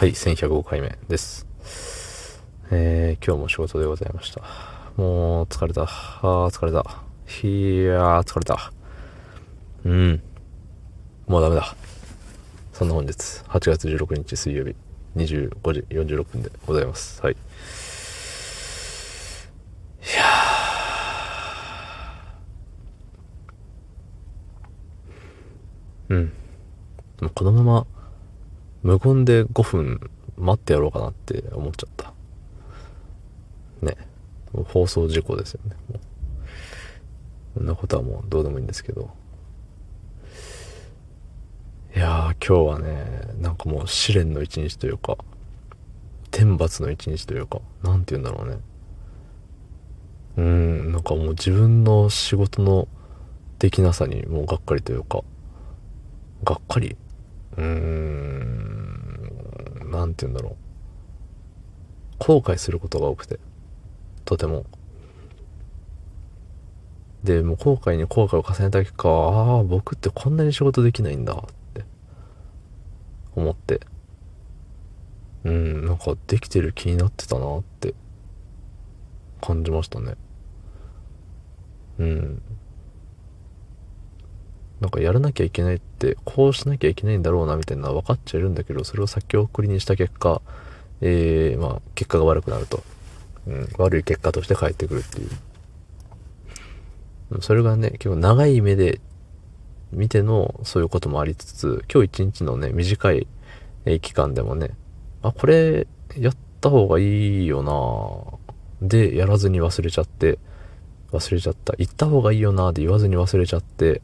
はい、1105回目です。えー、今日も仕事でございました。もう、疲れた。あー、疲れた。いやー、疲れた。うん。もうダメだ。そんな本日、8月16日水曜日、25時46分でございます。はい。いやー。うん。このまま、無言で5分待ってやろうかなって思っちゃった。ね。放送事故ですよね。もうこんなことはもうどうでもいいんですけど。いやー、今日はね、なんかもう試練の一日というか、天罰の一日というか、なんて言うんだろうね。うーん、なんかもう自分の仕事のできなさにもうがっかりというか、がっかりうーん、なんて言うんだろう。後悔することが多くて、とても。で、もう後悔に後悔を重ねた結果、ああ、僕ってこんなに仕事できないんだって思って、うん、なんかできてる気になってたなって感じましたね。うん。なんかやらなきゃいけないって、こうしなきゃいけないんだろうなみたいなのは分かっちゃいるんだけど、それを先送りにした結果、えー、まあ、結果が悪くなると。うん、悪い結果として返ってくるっていう。それがね、結構長い目で見てのそういうこともありつつ、今日一日のね、短い期間でもね、あ、これやった方がいいよなで、やらずに忘れちゃって、忘れちゃった。行った方がいいよなで言わずに忘れちゃって、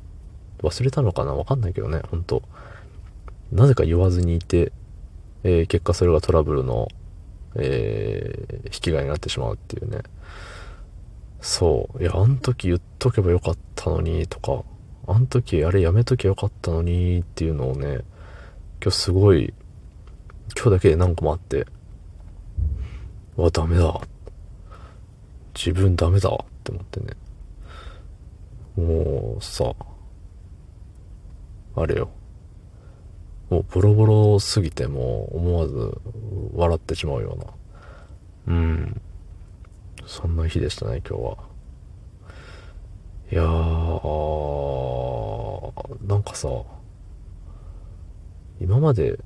忘れたのかな？わかんないけどね、ほんと。なぜか言わずにいて、えー、結果それがトラブルの、えー、引き金になってしまうっていうね。そう。いや、あの時言っとけばよかったのに、とか、あの時あれやめときゃよかったのに、っていうのをね、今日すごい、今日だけで何個もあって、うわ、ダメだ。自分ダメだって思ってね。もうさ、あれよ。もうボロボロすぎてもう思わず笑ってしまうような。うん。そんな日でしたね、今日は。いやー、なんかさ、今まで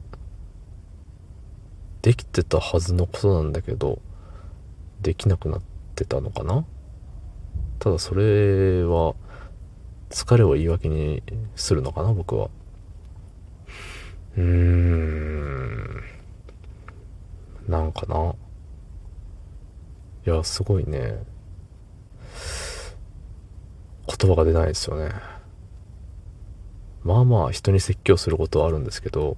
できてたはずのことなんだけど、できなくなってたのかな？ただそれは、疲れを言い訳にするのかな、僕は。うーん。なんかな。いや、すごいね。言葉が出ないですよね。まあまあ人に説教することはあるんですけど、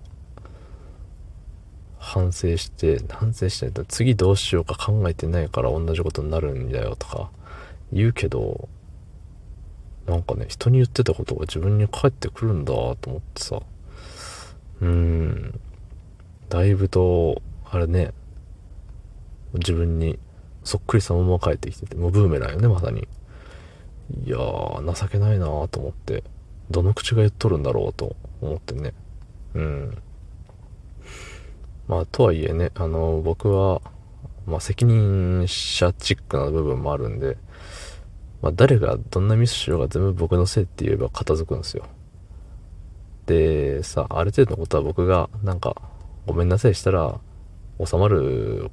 反省して、反省してないと次どうしようか考えてないから同じことになるんだよとか言うけど、なんかね、人に言ってたことが自分に返ってくるんだと思ってさ。うーん。だいぶと、あれね、自分にそっくりそのまま帰ってきてて、もうブーメランよね、まさに。いやー、情けないなーと思って、どの口が言っとるんだろうと思ってね。うん。まあ、とはいえね、あの、僕は、まあ、責任者チックな部分もあるんで、まあ、誰がどんなミスしようが全部僕のせいって言えば片付くんですよ。で、さ、ある程度のことは僕が、なんか、ごめんなさいしたら、収まる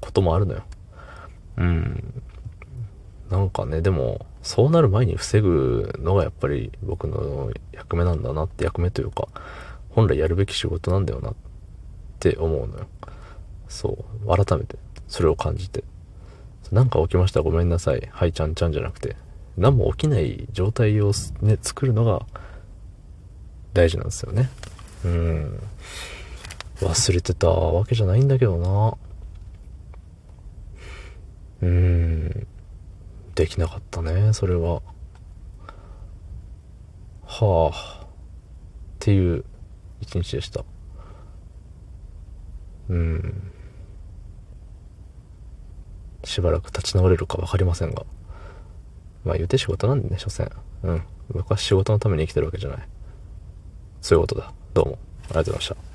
こともあるのよ。うん。なんかね、でも、そうなる前に防ぐのがやっぱり僕の役目なんだなって役目というか、本来やるべき仕事なんだよなって思うのよ。そう。改めて、それを感じて。なんか起きました？ごめんなさい。はい、ちゃんちゃんじゃなくて、何も起きない状態をね、作るのが大事なんですよね。うん。忘れてたわけじゃないんだけどな。うん。できなかったね、それは。はあ。っていう一日でした。うん。しばらく立ち直れるか分かりませんが。まあ言うて仕事なんでね、所詮。うん。僕は仕事のために生きてるわけじゃない。そういうことだ。どうも。ありがとうございました。